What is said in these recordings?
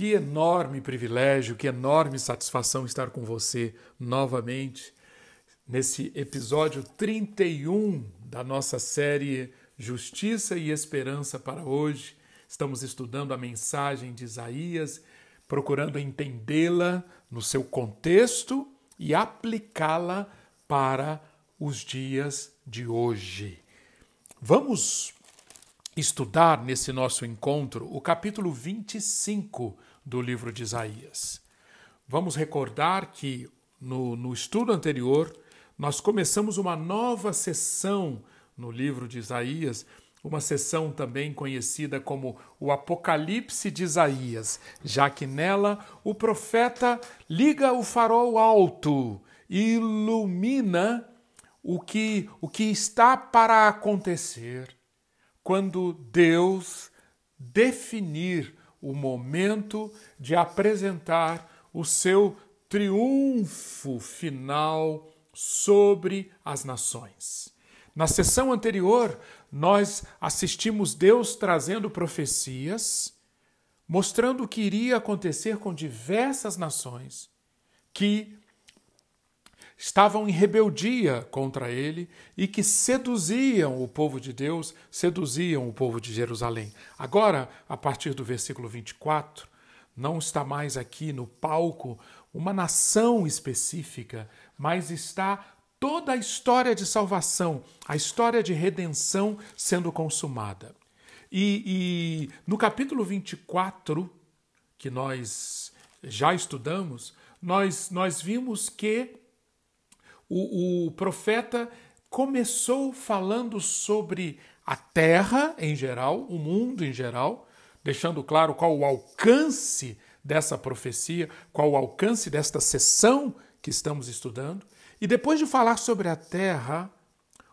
Que enorme privilégio, que enorme satisfação estar com você novamente nesse episódio 31 da nossa série Justiça e Esperança para hoje. Estamos estudando a mensagem de Isaías, procurando entendê-la no seu contexto e aplicá-la para os dias de hoje. Vamos estudar nesse nosso encontro o capítulo 25 do livro de Isaías. Vamos recordar que no, no estudo anterior nós começamos uma nova sessão no livro de Isaías, uma sessão também conhecida como o Apocalipse de Isaías, já que nela o profeta liga o farol alto e ilumina o que, o que está para acontecer quando Deus definir o momento de apresentar o seu triunfo final sobre as nações. Na sessão anterior, nós assistimos Deus trazendo profecias, mostrando o que iria acontecer com diversas nações que estavam em rebeldia contra ele e que seduziam o povo de Deus, seduziam o povo de Jerusalém. Agora, a partir do versículo 24, não está mais aqui no palco uma nação específica, mas está toda a história de salvação, a história de redenção sendo consumada. E, e no capítulo 24, que nós já estudamos, nós, nós vimos que o, o profeta começou falando sobre a terra em geral, o mundo em geral, deixando claro qual o alcance dessa profecia, qual o alcance desta sessão que estamos estudando. E depois de falar sobre a terra,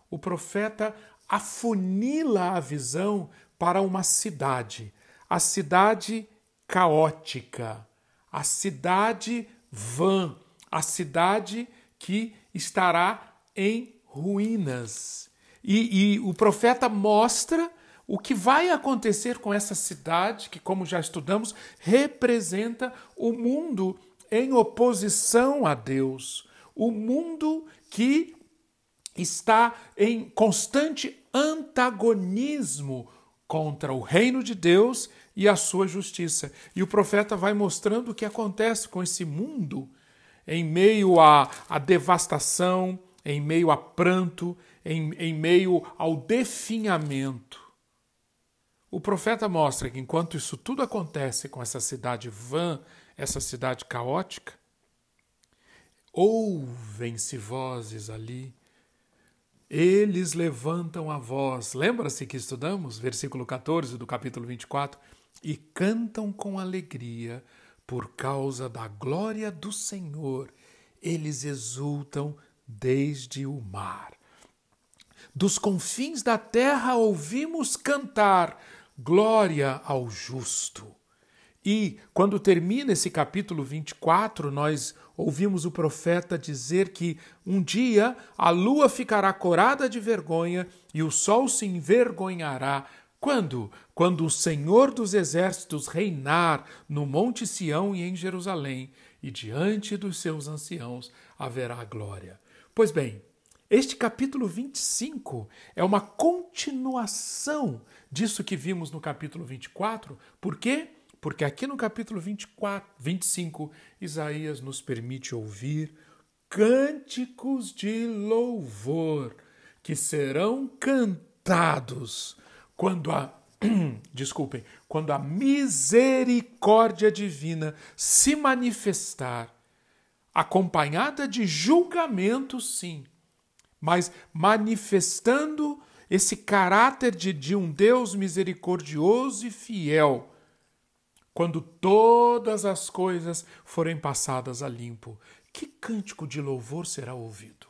o profeta afunila a visão para uma cidade, a cidade caótica, a cidade vã, a cidade que estará em ruínas. E, e, o profeta mostra o que vai acontecer com essa cidade, que, como já estudamos, representa o mundo em oposição a Deus, o mundo que está em constante antagonismo contra o reino de Deus e a sua justiça. E o profeta vai mostrando o que acontece com esse mundo em meio à, à devastação, em meio a pranto, em, em meio ao definhamento. O profeta mostra que enquanto isso tudo acontece com essa cidade vã, essa cidade caótica, ouvem-se vozes ali. Eles levantam a voz. Lembra-se que estudamos, versículo 14 do capítulo 24? E cantam com alegria por causa da glória do Senhor, eles exultam desde o mar. Dos confins da terra ouvimos cantar glória ao justo. E quando termina esse capítulo 24, nós ouvimos o profeta dizer que um dia a lua ficará corada de vergonha e o sol se envergonhará quando? Quando o Senhor dos Exércitos reinar no Monte Sião e em Jerusalém, e diante dos seus anciãos haverá glória. Pois bem, este capítulo 25 é uma continuação disso que vimos no capítulo 24. Por quê? Porque aqui no capítulo 24, 25, Isaías nos permite ouvir cânticos de louvor que serão cantados quando a desculpem, quando a misericórdia divina se manifestar, acompanhada de julgamento, sim, mas manifestando esse caráter de, de um Deus misericordioso e fiel, quando todas as coisas forem passadas a limpo, que cântico de louvor será ouvido?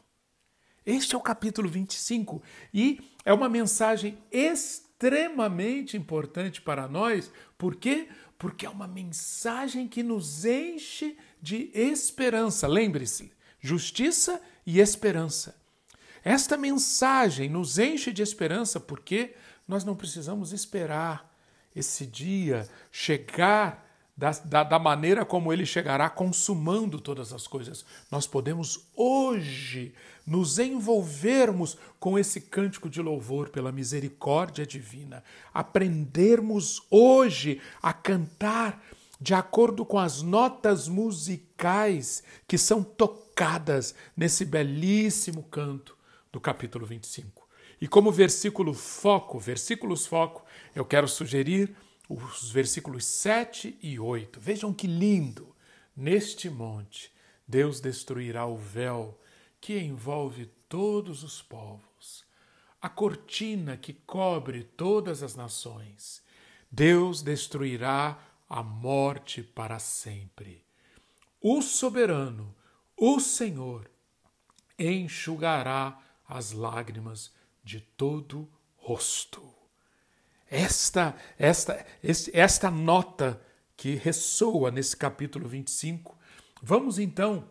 Este é o capítulo 25 e é uma mensagem extremamente extremamente importante para nós. Por quê? Porque é uma mensagem que nos enche de esperança. Lembre-se, justiça e esperança. Esta mensagem nos enche de esperança porque nós não precisamos esperar esse dia chegar da, da, da, maneira como ele chegará consumando todas as coisas. Nós podemos hoje nos envolvermos com esse cântico de louvor pela misericórdia divina, aprendermos hoje a cantar de acordo com as notas musicais que são tocadas nesse belíssimo canto do capítulo 25. E como versículo foco, versículos foco, eu quero sugerir os versículos 7 e 8. Vejam que lindo! Neste monte, Deus destruirá o véu que envolve todos os povos, a cortina que cobre todas as nações. Deus destruirá a morte para sempre. O soberano, o Senhor, enxugará as lágrimas de todo rosto. Esta, esta, esta nota que ressoa nesse capítulo 25. Vamos então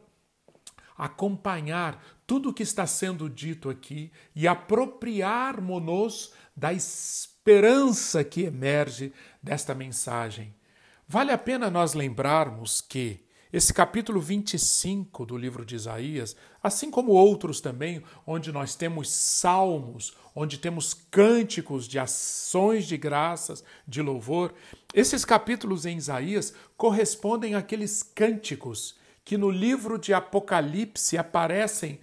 acompanhar tudo o que está sendo dito aqui e apropriarmos-nos da esperança que emerge desta mensagem. Vale a pena nós lembrarmos que esse capítulo 25 do livro de Isaías, assim como outros também, onde nós temos salmos, onde temos cânticos de ações de graças, de louvor, esses capítulos em Isaías correspondem àqueles cânticos que no livro de Apocalipse aparecem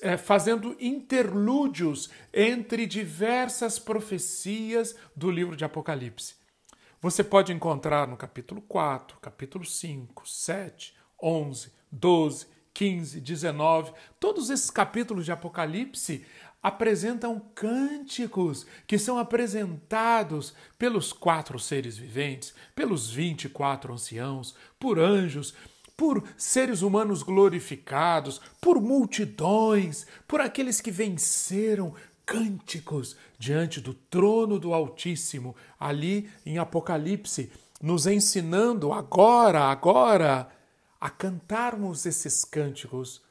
é, fazendo interlúdios entre diversas profecias do livro de Apocalipse. Você pode encontrar no capítulo 4, capítulo 5, 7, 11, 12, 15, 19. Todos esses capítulos de Apocalipse apresentam cânticos que são apresentados pelos quatro seres viventes, pelos 24 anciãos, por anjos, por seres humanos glorificados, por multidões, por aqueles que venceram, cânticos diante do trono do Altíssimo, ali em Apocalipse, nos ensinando agora, agora, a cantarmos esses cânticos.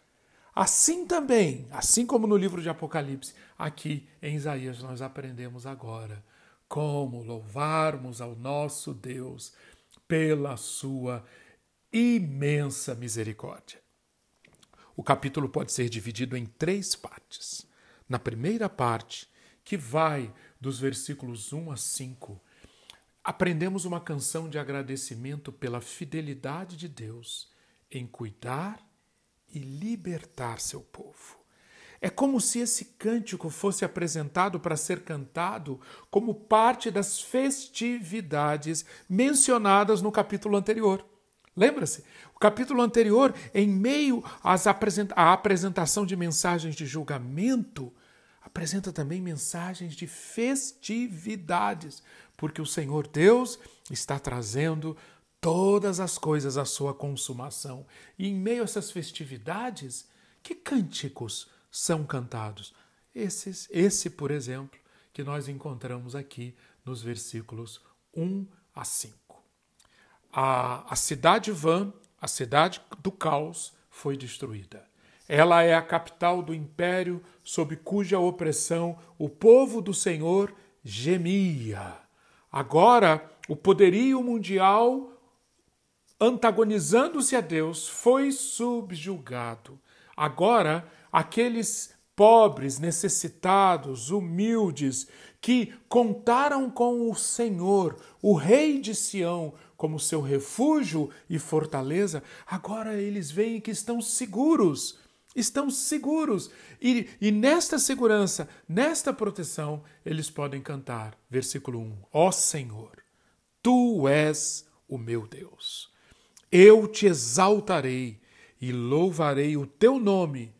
Assim também, assim como no livro de Apocalipse, aqui em Isaías nós aprendemos agora como louvarmos ao nosso Deus pela sua imensa misericórdia. O capítulo pode ser dividido em três partes. Na primeira parte, que vai dos versículos 1 a 5, aprendemos uma canção de agradecimento pela fidelidade de Deus em cuidar e libertar seu povo. É como se esse cântico fosse apresentado para ser cantado como parte das festividades mencionadas no capítulo anterior. Lembra-se? O capítulo anterior, em meio à apresentação de mensagens de julgamento, apresenta também mensagens de festividades, porque o Senhor Deus está trazendo todas as coisas à sua consumação. E em meio a essas festividades, que cânticos são cantados? Esses, esse, por exemplo, que nós encontramos aqui nos versículos 1 a 5 a, a cidade vã, a cidade do caos, foi destruída. Ela é a capital do império sob cuja opressão o povo do Senhor gemia. Agora, o poderio mundial, antagonizando-se a Deus, foi subjugado. Agora, aqueles pobres, necessitados, humildes, que contaram com o Senhor, o Rei de Sião, como seu refúgio e fortaleza, agora eles veem que estão seguros. Estão seguros. E, e nesta segurança, nesta proteção, eles podem cantar. Versículo 1: Ó Senhor, tu és o meu Deus. Eu te exaltarei e louvarei o teu nome.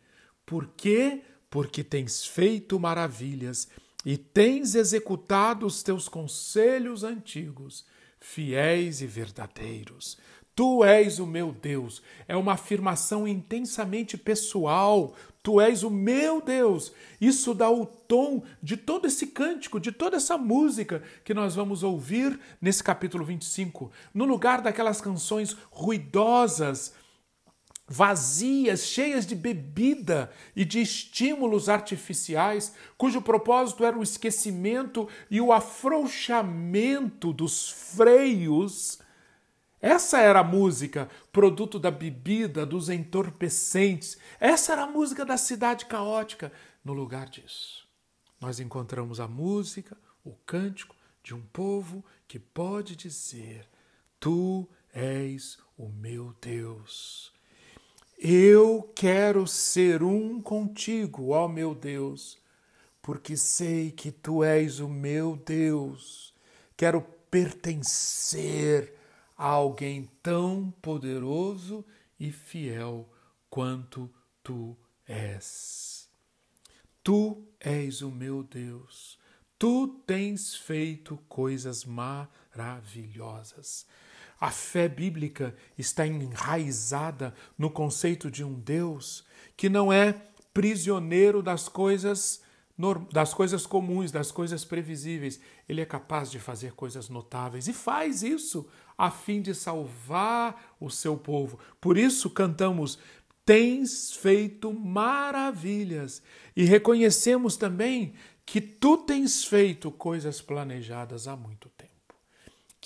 Por quê? Porque tens feito maravilhas e tens executado os teus conselhos antigos fiéis e verdadeiros. Tu és o meu Deus. É uma afirmação intensamente pessoal. Tu és o meu Deus. Isso dá o tom de todo esse cântico, de toda essa música que nós vamos ouvir nesse capítulo 25. No lugar daquelas canções ruidosas, vazias, cheias de bebida e de estímulos artificiais, cujo propósito era o esquecimento e o afrouxamento dos freios, Essa era a música, produto da bebida, dos entorpecentes. Essa era a música da cidade caótica. No lugar disso, nós encontramos a música, o cântico de um povo que pode dizer: Tu és o meu Deus. Eu quero ser um contigo, ó meu Deus, porque sei que tu és o meu Deus. Quero pertencer a alguém tão poderoso e fiel quanto tu és. Tu és o meu Deus. Tu tens feito coisas maravilhosas. A fé bíblica está enraizada no conceito de um Deus que não é prisioneiro das coisas das coisas comuns, das coisas previsíveis. Ele é capaz de fazer coisas notáveis e faz isso a fim de salvar o seu povo. Por isso cantamos: Tens feito maravilhas. E reconhecemos também que tu tens feito coisas planejadas há muito tempo.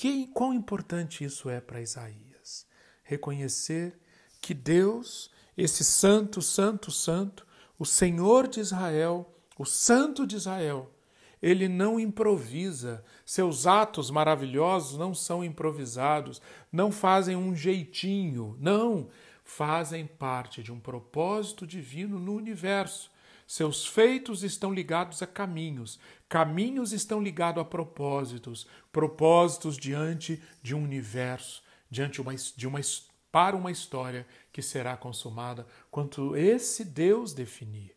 Que, quão importante isso é para Isaías? Reconhecer que Deus, esse santo, santo, santo, o Senhor de Israel, o Santo de Israel, ele não improvisa, seus atos maravilhosos não são improvisados, não fazem um jeitinho, não, fazem parte de um propósito divino no universo. Seus feitos estão ligados a caminhos, caminhos estão ligados a propósitos, propósitos diante de um universo, diante uma, de uma, para uma história que será consumada quando esse Deus definir.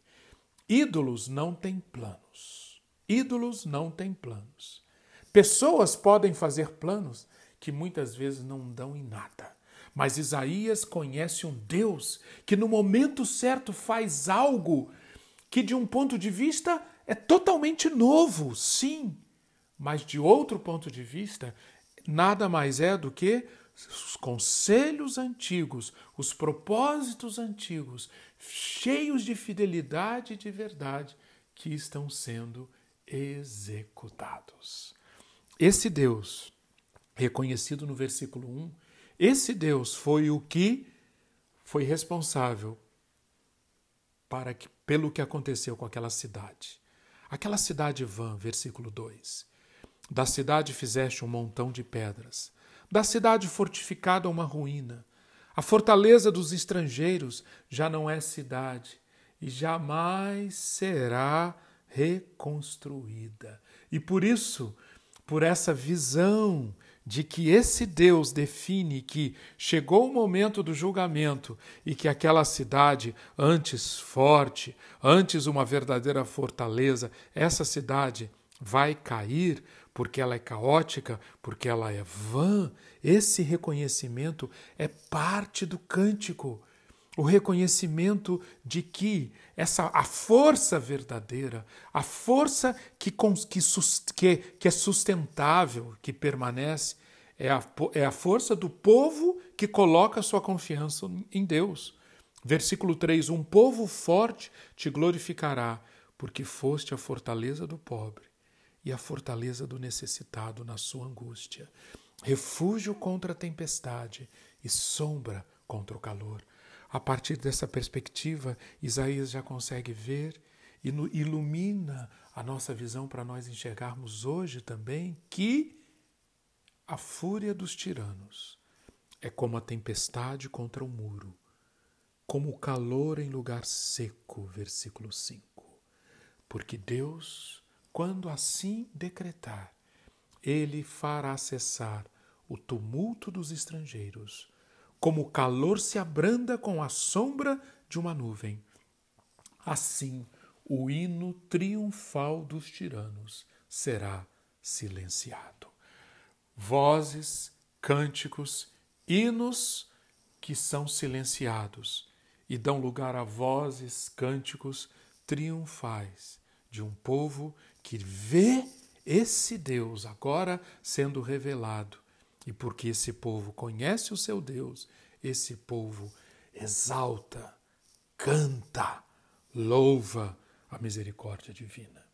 Ídolos não têm planos. Ídolos não têm planos. Pessoas podem fazer planos que muitas vezes não dão em nada. Mas Isaías conhece um Deus que no momento certo faz algo que, de um ponto de vista, é totalmente novo, sim, mas de outro ponto de vista, nada mais é do que os conselhos antigos, os propósitos antigos, cheios de fidelidade e de verdade, que estão sendo executados. Esse Deus, reconhecido no versículo 1, esse Deus foi o que foi responsável para que, pelo que aconteceu com aquela cidade. Aquela cidade vã, versículo 2. Da cidade fizeste um montão de pedras, da cidade fortificada uma ruína. A fortaleza dos estrangeiros já não é cidade e jamais será reconstruída. E por isso, por essa visão de que esse Deus define que chegou o momento do julgamento e que aquela cidade, antes forte, antes uma verdadeira fortaleza, essa cidade vai cair porque ela é caótica, porque ela é vã. Esse reconhecimento é parte do cântico. O reconhecimento de que essa a força verdadeira, a força que, que, que é sustentável, que permanece, é a, é a força do povo que coloca sua confiança em Deus. Versículo 3: Um povo forte te glorificará, porque foste a fortaleza do pobre e a fortaleza do necessitado na sua angústia, refúgio contra a tempestade e sombra contra o calor. A partir dessa perspectiva, Isaías já consegue ver e ilumina a nossa visão para nós enxergarmos hoje também que a fúria dos tiranos é como a tempestade contra o muro, como o calor em lugar seco, versículo 5. Porque Deus quando assim decretar, ele fará cessar o tumulto dos estrangeiros, como o calor se abranda com a sombra de uma nuvem. Assim, o hino triunfal dos tiranos será silenciado. Vozes, cânticos, hinos que são silenciados e dão lugar a vozes, cânticos triunfais de um povo que vê esse Deus agora sendo revelado. E porque esse povo conhece o seu Deus, esse povo exalta, canta, louva a misericórdia divina.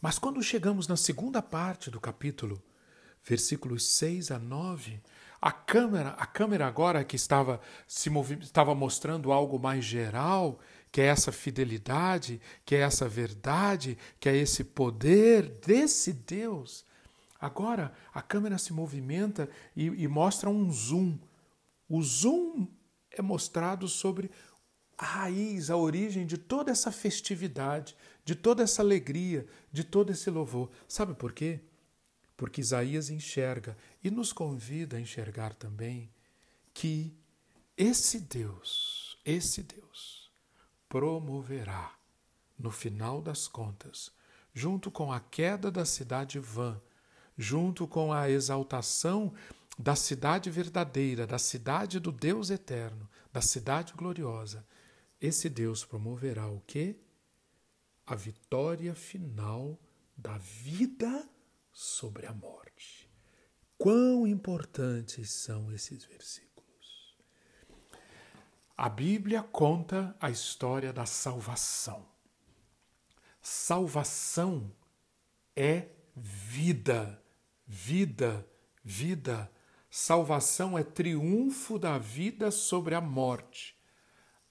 Mas quando chegamos na segunda parte do capítulo, versículos 6 a 9, A câmera, a câmera agora que estava se estava mostrando algo mais geral, que é essa fidelidade, que é essa verdade, que é esse poder desse Deus. Agora a câmera se movimenta e, e mostra um zoom. O zoom é mostrado sobre a raiz, a origem de toda essa festividade, de toda essa alegria, de todo esse louvor. Sabe por quê? Porque Isaías enxerga e nos convida a enxergar também que esse Deus, esse Deus, promoverá, no final das contas, junto com a queda da cidade vã, junto com a exaltação da cidade verdadeira, da cidade do Deus eterno, da cidade gloriosa, esse Deus promoverá o quê? A vitória final da vida sobre a morte. Quão importantes são esses versículos. A Bíblia conta a história da salvação. Salvação é vida, vida, vida. Salvação é triunfo da vida sobre a morte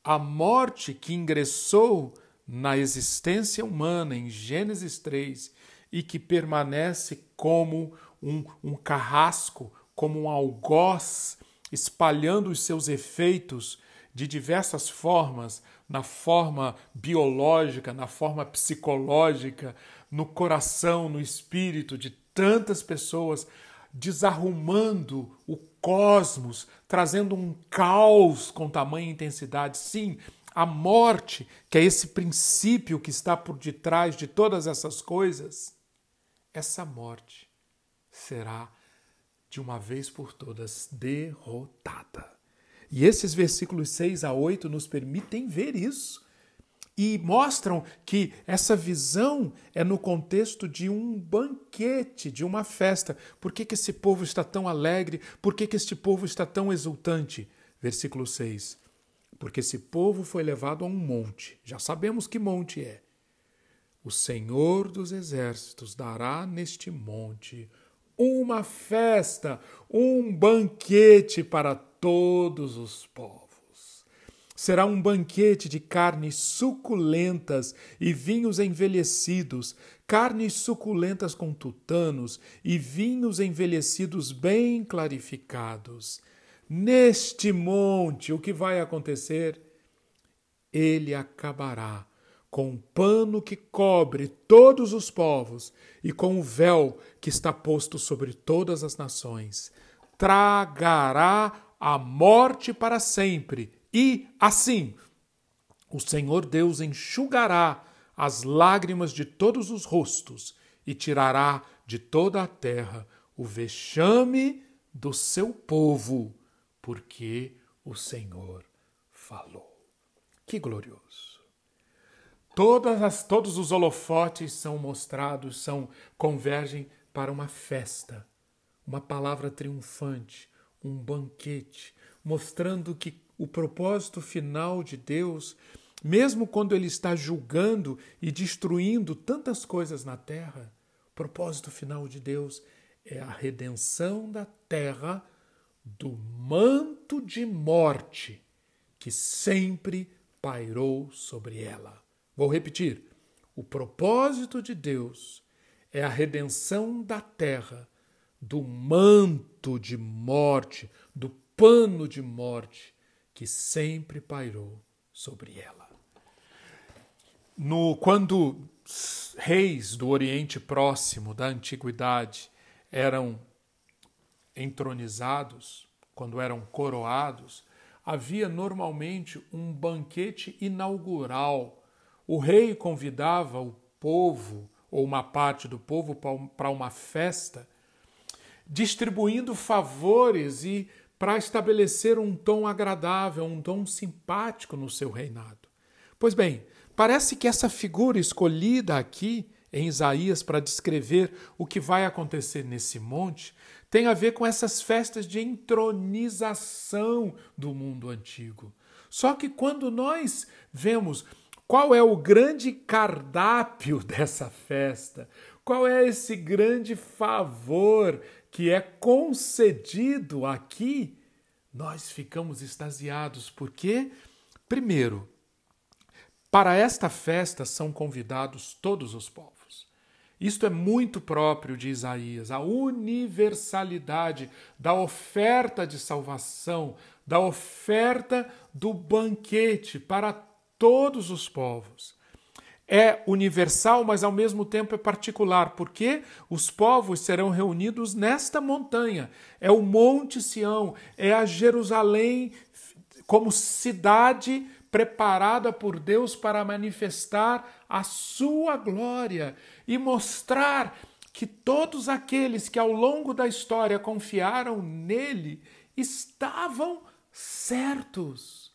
a morte que ingressou na existência humana em Gênesis 3 e que permanece como um, um carrasco, como um algoz, espalhando os seus efeitos de diversas formas, na forma biológica, na forma psicológica, no coração, no espírito de tantas pessoas, desarrumando o cosmos, trazendo um caos com tamanha intensidade. Sim, a morte, que é esse princípio que está por detrás de todas essas coisas, essa morte será de uma vez por todas derrotada. E esses versículos 6 a 8 nos permitem ver isso e mostram que essa visão é no contexto de um banquete, de uma festa. Por que, que esse povo está tão alegre? Por que, que este povo está tão exultante? Versículo 6. Porque esse povo foi levado a um monte. Já sabemos que monte é. O Senhor dos Exércitos dará neste monte uma festa, um banquete para todos os povos. Será um banquete de carnes suculentas e vinhos envelhecidos, carnes suculentas com tutanos e vinhos envelhecidos bem clarificados. Neste monte, o que vai acontecer? Ele acabará com o pano que cobre todos os povos e com o véu que está posto sobre todas as nações. Tragará a morte para sempre e assim o Senhor Deus enxugará as lágrimas de todos os rostos e tirará de toda a terra o vexame do seu povo, porque o Senhor falou. Que glorioso! Todas as, todos os holofotes são mostrados, são convergem para uma festa, uma palavra triunfante, um banquete, mostrando que o propósito final de Deus, mesmo quando Ele está julgando e destruindo tantas coisas na terra, o propósito final de Deus é a redenção da terra do manto de morte que sempre pairou sobre ela. Vou repetir: o propósito de Deus é a redenção da terra do manto de morte, do pano de morte que sempre pairou sobre ela. No, quando reis do Oriente Próximo, da Antiguidade, eram entronizados, quando eram coroados, havia normalmente um banquete inaugural. O rei convidava o povo, ou uma parte do povo, para uma festa, distribuindo favores e para estabelecer um tom agradável, um tom simpático no seu reinado. Pois bem, parece que essa figura escolhida aqui em Isaías para descrever o que vai acontecer nesse monte tem a ver com essas festas de entronização do mundo antigo. Só que quando nós vemos qual é o grande cardápio dessa festa, qual é esse grande favor que é concedido aqui, nós ficamos extasiados. Porque, primeiro, para esta festa são convidados todos os povos. Isto é muito próprio de Isaías, a universalidade da oferta de salvação, da oferta do banquete para todos os povos. É universal, mas ao mesmo tempo é particular, porque os povos serão reunidos nesta montanha. É o Monte Sião, é a Jerusalém como cidade preparada por Deus para manifestar a sua glória e mostrar que todos aqueles que ao longo da história confiaram nele estavam certos.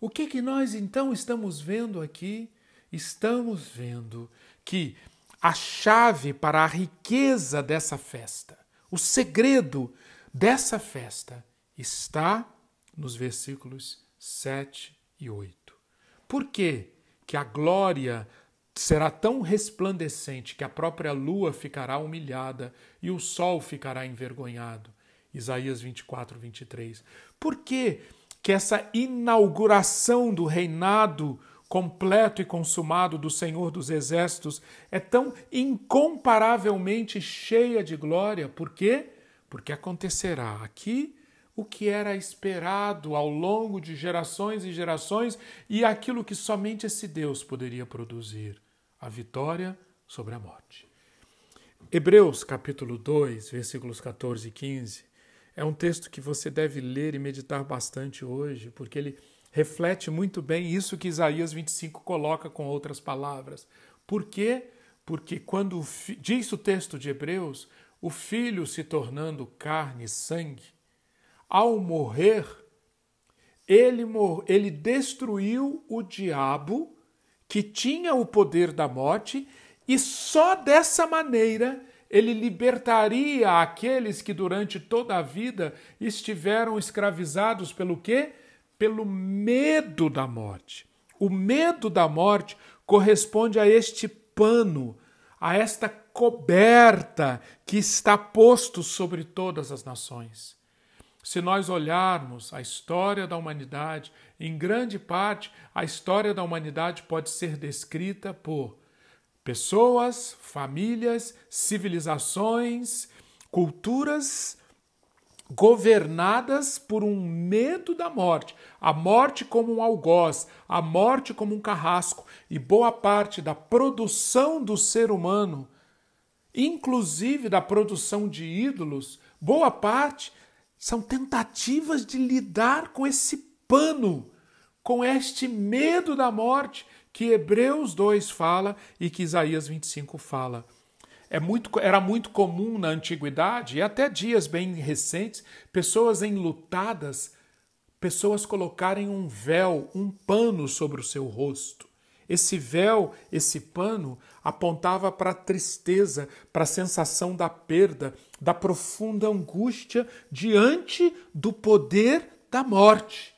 O que que nós então estamos vendo aqui? Estamos vendo que a chave para a riqueza dessa festa, o segredo dessa festa está nos versículos 7 e 8. Por que que a glória será tão resplandecente que a própria lua ficará humilhada e o sol ficará envergonhado? Isaías 24, 23. Por que que essa inauguração do reinado completo e consumado do Senhor dos Exércitos é tão incomparavelmente cheia de glória? Por quê? Porque acontecerá aqui o que era esperado ao longo de gerações e gerações e aquilo que somente esse Deus poderia produzir a vitória sobre a morte. Hebreus capítulo 2, versículos 14 e 15 é um texto que você deve ler e meditar bastante hoje, porque ele reflete muito bem isso que Isaías 25 coloca com outras palavras. Por quê? Porque quando diz o texto de Hebreus, o filho se tornando carne e sangue, ao morrer, ele, mor ele destruiu o diabo que tinha o poder da morte e só dessa maneira ele libertaria aqueles que durante toda a vida estiveram escravizados pelo quê? Pelo medo da morte. O medo da morte corresponde a este pano, a esta coberta que está posto sobre todas as nações. Se nós olharmos a história da humanidade, em grande parte, a história da humanidade pode ser descrita por pessoas, famílias, civilizações, culturas governadas por um medo da morte, a morte como um algoz, a morte como um carrasco, e boa parte da produção do ser humano, inclusive da produção de ídolos, boa parte são tentativas de lidar com esse pano, com este medo da morte que Hebreus 2 fala e que Isaías 25 fala. É muito, era muito comum na antiguidade e até dias bem recentes, pessoas enlutadas, pessoas colocarem um véu, um pano sobre o seu rosto. Esse véu, esse pano, apontava para a tristeza, para a sensação da perda, da profunda angústia diante do poder da morte.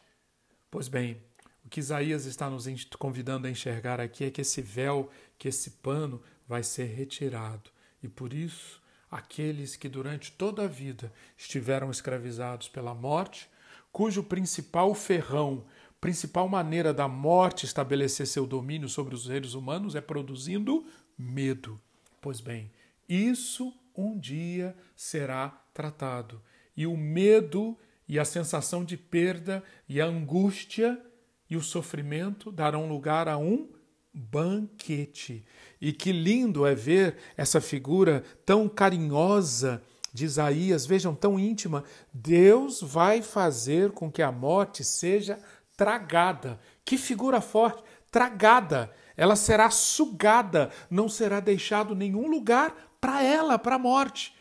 Pois bem, o que Isaías está nos convidando a enxergar aqui é que esse véu, que esse pano vai ser retirado. E por isso, aqueles que durante toda a vida estiveram escravizados pela morte, cujo principal ferrão principal maneira da morte estabelecer seu domínio sobre os seres humanos é produzindo medo. Pois bem, isso um dia será tratado. E o medo e a sensação de perda e a angústia e o sofrimento darão lugar a um banquete. E que lindo é ver essa figura tão carinhosa de Isaías, vejam, tão íntima. Deus vai fazer com que a morte seja tragada. Que figura forte! Tragada. Ela será sugada, não será deixado nenhum lugar para ela, para a morte.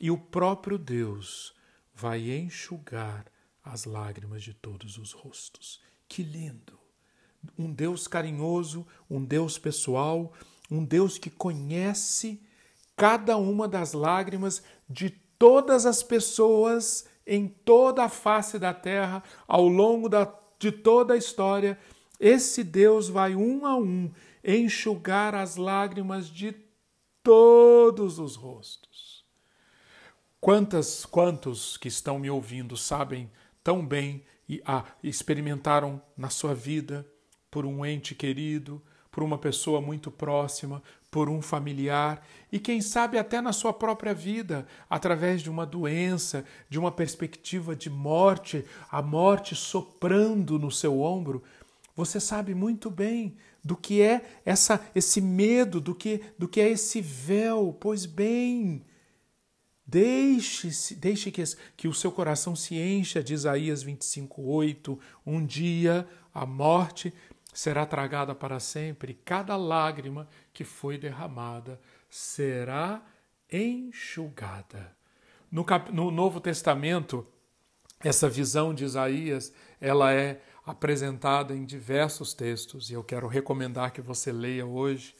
E o próprio Deus vai enxugar as lágrimas de todos os rostos. Que lindo! Um Deus carinhoso, um Deus pessoal, um Deus que conhece cada uma das lágrimas de todas as pessoas em toda a face da terra ao longo da de toda a história, esse Deus vai um a um enxugar as lágrimas de todos os rostos. Quantas, quantos que estão me ouvindo sabem tão bem e ah, experimentaram na sua vida por um ente querido, por uma pessoa muito próxima, por um familiar e quem sabe até na sua própria vida, através de uma doença, de uma perspectiva de morte, a morte soprando no seu ombro, você sabe muito bem do que é essa esse medo, do que do que é esse véu. Pois bem, Deixe, deixe que, que o seu coração se encha de Isaías 25:8. Um dia a morte será tragada para sempre, cada lágrima que foi derramada será enxugada. No, cap, no Novo Testamento, essa visão de Isaías, ela é apresentada em diversos textos e eu quero recomendar que você leia hoje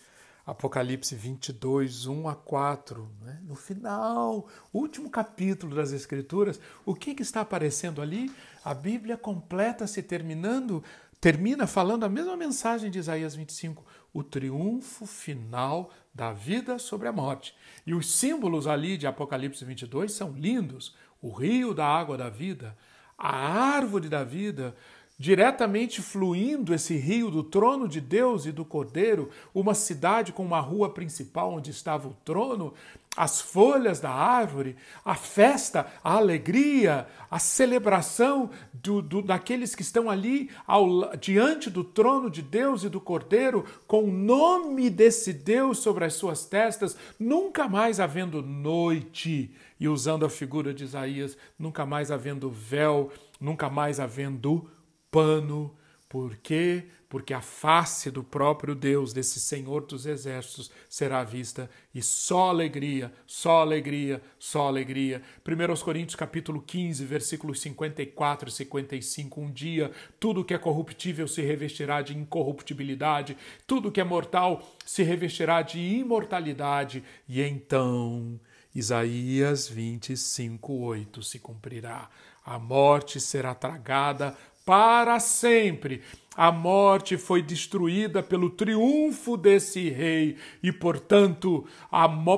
Apocalipse 22, 1 a 4, né? no final, último capítulo das Escrituras, o que, que está aparecendo ali? A Bíblia completa-se terminando, termina falando a mesma mensagem de Isaías 25, o triunfo final da vida sobre a morte. E os símbolos ali de Apocalipse 22 são lindos: o rio da água da vida, a árvore da vida, diretamente fluindo esse rio do trono de Deus e do Cordeiro, uma cidade com uma rua principal onde estava o trono, as folhas da árvore, a festa, a alegria, a celebração do, do, daqueles que estão ali ao, diante do trono de Deus e do Cordeiro, com o nome desse Deus sobre as suas testas, nunca mais havendo noite, e usando a figura de Isaías, nunca mais havendo véu, nunca mais havendo pano. Por quê? Porque a face do próprio Deus, desse Senhor dos Exércitos, será vista e só alegria, só alegria, só alegria. 1 Coríntios capítulo 15, versículos 54 e 55. Um dia tudo que é corruptível se revestirá de incorruptibilidade, tudo que é mortal se revestirá de imortalidade, e então Isaías 25, 8 se cumprirá. A morte será tragada para sempre. A morte foi destruída pelo triunfo desse rei e, portanto,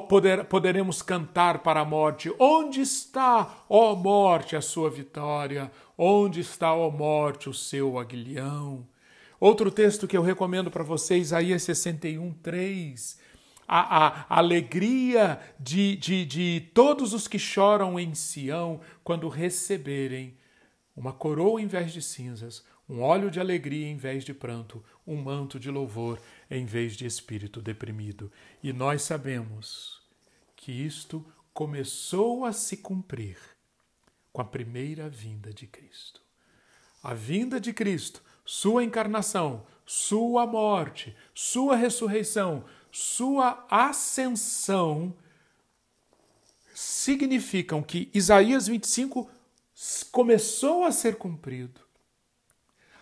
poder, poderemos cantar para a morte: Onde está, ó morte, a sua vitória? Onde está, ó morte, o seu aguilhão? Outro texto que eu recomendo para vocês, Isaías 61, 3. A, a, alegria de, de, de todos os que choram em Sião quando receberem uma coroa em vez de cinzas, um óleo de alegria em vez de pranto, um manto de louvor em vez de espírito deprimido. E nós sabemos que isto começou a se cumprir com a primeira vinda de Cristo. A vinda de Cristo, sua encarnação, sua morte, sua ressurreição, sua ascensão significam que Isaías 25 começou a ser cumprido.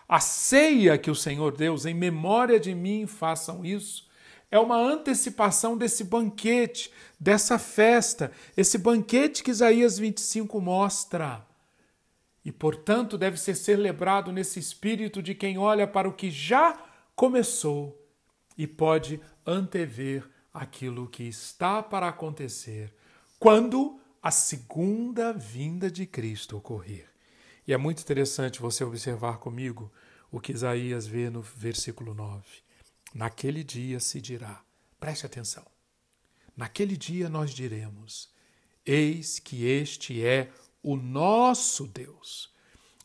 A ceia que o Senhor Deus, em memória de mim, façam isso, é uma antecipação desse banquete, dessa festa, esse banquete que Isaías 25 mostra. E, portanto, deve ser celebrado nesse espírito de quem olha para o que já começou e pode antever aquilo que está para acontecer, quando a segunda vinda de Cristo ocorrer. E é muito interessante você observar comigo o que Isaías vê no versículo 9. Naquele dia se dirá, preste atenção, naquele dia nós diremos: Eis que este é o nosso Deus,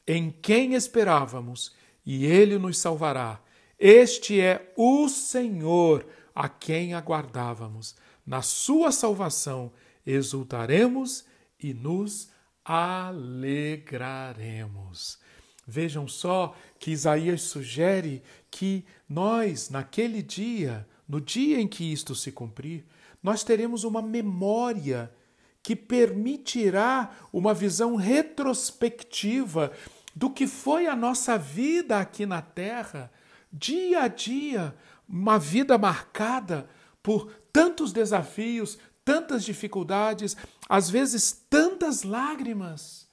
em quem esperávamos, e ele nos salvará. Este é o Senhor a quem aguardávamos. Na sua salvação exultaremos e nos alegraremos. Vejam só que Isaías sugere que nós, naquele dia, no dia em que isto se cumprir, nós teremos uma memória que permitirá uma visão retrospectiva do que foi a nossa vida aqui na Terra, dia a dia, uma vida marcada por tantos desafios, tantas dificuldades, às vezes tantas lágrimas,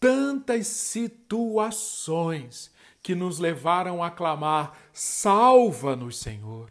tantas situações que nos levaram a clamar: salva-nos, Senhor.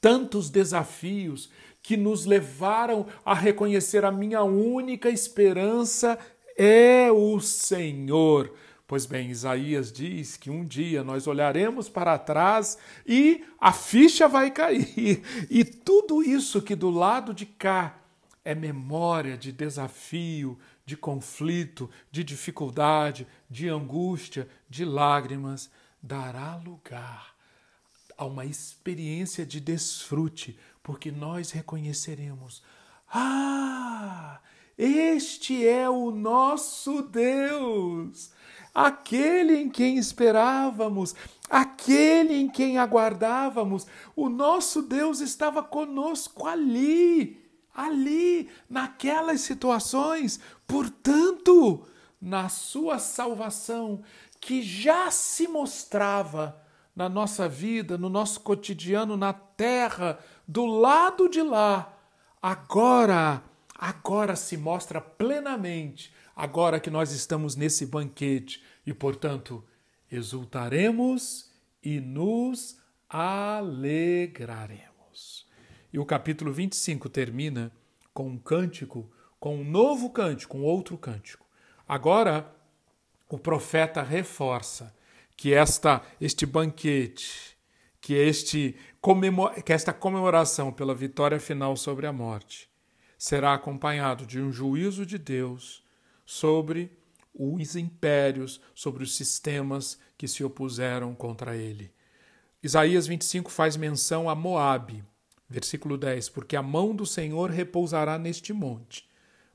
Tantos desafios que nos levaram a reconhecer a minha única esperança é o Senhor. Pois bem, Isaías diz que um dia nós olharemos para trás e a ficha vai cair. E tudo isso que do lado de cá é memória de desafio, de conflito, de dificuldade, de angústia, de lágrimas, dará lugar a uma experiência de desfrute, porque nós reconheceremos: ah, este é o nosso Deus, aquele em quem esperávamos, aquele em quem aguardávamos. O nosso Deus estava conosco ali ali, naquelas situações. Portanto, na sua salvação, que já se mostrava na nossa vida, no nosso cotidiano, na terra, do lado de lá, agora, agora se mostra plenamente, agora que nós estamos nesse banquete e, portanto, exultaremos e nos alegraremos. E o capítulo 25 termina com um cântico, com um novo cântico, um outro cântico. Agora, o profeta reforça que esta, este banquete, que, este, que esta comemoração pela vitória final sobre a morte, será acompanhado de um juízo de Deus sobre os impérios, sobre os sistemas que se opuseram contra ele. Isaías 25 faz menção a Moabe, Versículo 10: Porque a mão do Senhor repousará neste monte,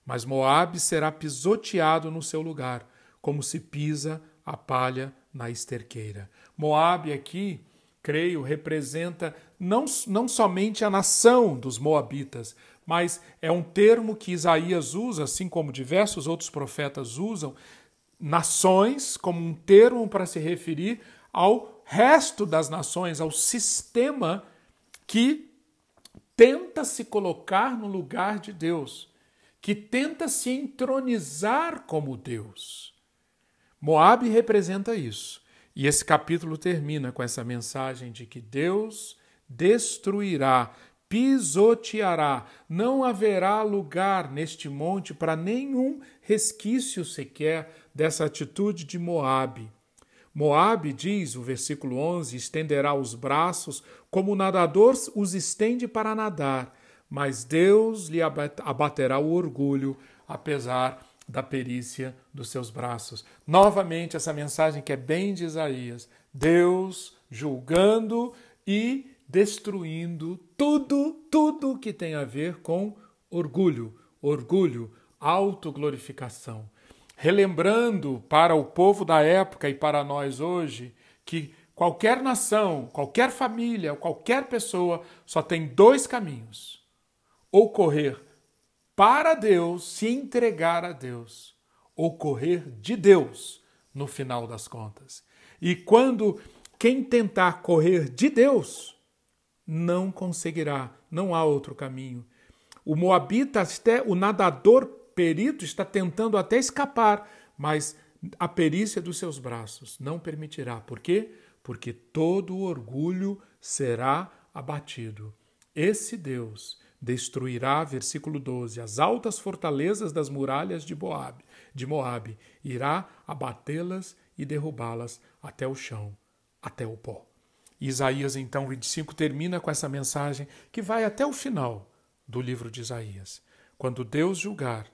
mas Moabe será pisoteado no seu lugar, como se pisa a palha na esterqueira. Moabe aqui, creio, representa não, não somente a nação dos moabitas, mas é um termo que Isaías usa, assim como diversos outros profetas usam, nações como um termo para se referir ao resto das nações, ao sistema que tenta se colocar no lugar de Deus, que tenta se entronizar como Deus. Moabe representa isso. E esse capítulo termina com essa mensagem de que Deus destruirá, pisoteará, não haverá lugar neste monte para nenhum resquício sequer dessa atitude de Moabe. Moabe diz, o versículo 11, estenderá os braços como o nadador os estende para nadar, mas Deus lhe abaterá o orgulho, apesar da perícia dos seus braços. Novamente, essa mensagem que é bem de Isaías: Deus julgando e destruindo tudo, tudo que tem a ver com orgulho, orgulho, autoglorificação relembrando para o povo da época e para nós hoje que qualquer nação, qualquer família, qualquer pessoa só tem dois caminhos: ou correr para Deus, se entregar a Deus, ou correr de Deus no final das contas. E quando quem tentar correr de Deus, não conseguirá, não há outro caminho. O Moabita, até o nadador perito está tentando até escapar, mas a perícia dos seus braços não permitirá. Por quê? Porque todo orgulho será abatido. Esse Deus destruirá, versículo 12, as altas fortalezas das muralhas de Moabe, de Moabe, irá abatê-las e derrubá-las até o chão, até o pó. Isaías então 25 termina com essa mensagem que vai até o final do livro de Isaías. Quando Deus julgar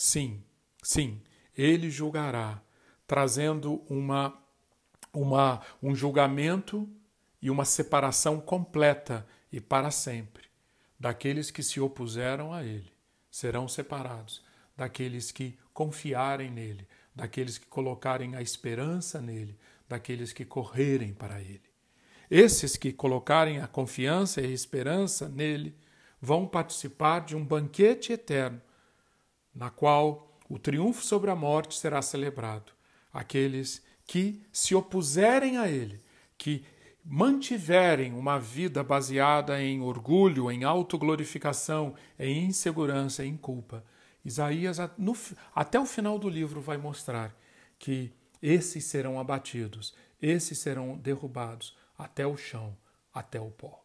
Sim, sim, ele julgará, trazendo uma, uma, um julgamento e uma separação completa e para sempre daqueles que se opuseram a ele. Serão separados daqueles que confiarem nele, daqueles que colocarem a esperança nele, daqueles que correrem para ele. Esses que colocarem a confiança e a esperança nele vão participar de um banquete eterno na qual o triunfo sobre a morte será celebrado. Aqueles que se opuserem a ele, que mantiverem uma vida baseada em orgulho, em autoglorificação, em insegurança, em culpa. Isaías, no, até o final do livro, vai mostrar que esses serão abatidos, esses serão derrubados até o chão, até o pó.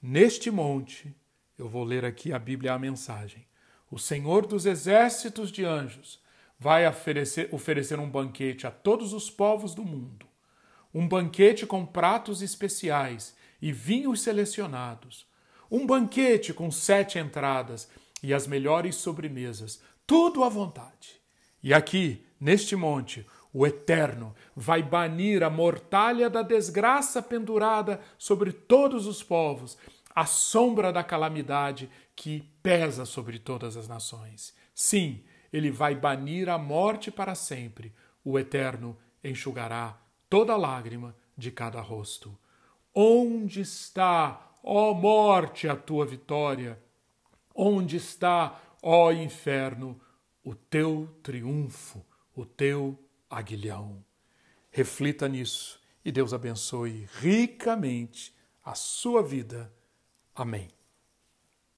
Neste monte, Eu vou ler aqui a Bíblia a mensagem. O Senhor dos exércitos de anjos vai oferecer, oferecer um banquete a todos os povos do mundo. Um banquete com pratos especiais e vinhos selecionados. Um banquete com sete entradas e as melhores sobremesas. Tudo à vontade. E aqui, neste monte, o Eterno vai banir a mortalha da desgraça pendurada sobre todos os povos, a sombra da calamidade que pesa sobre todas as nações. Sim, ele vai banir a morte para sempre. O Eterno enxugará toda lágrima de cada rosto. Onde está, ó morte, a tua vitória? Onde está, ó inferno, o teu triunfo, o teu aguilhão. Reflita nisso e Deus abençoe ricamente a sua vida. Amém.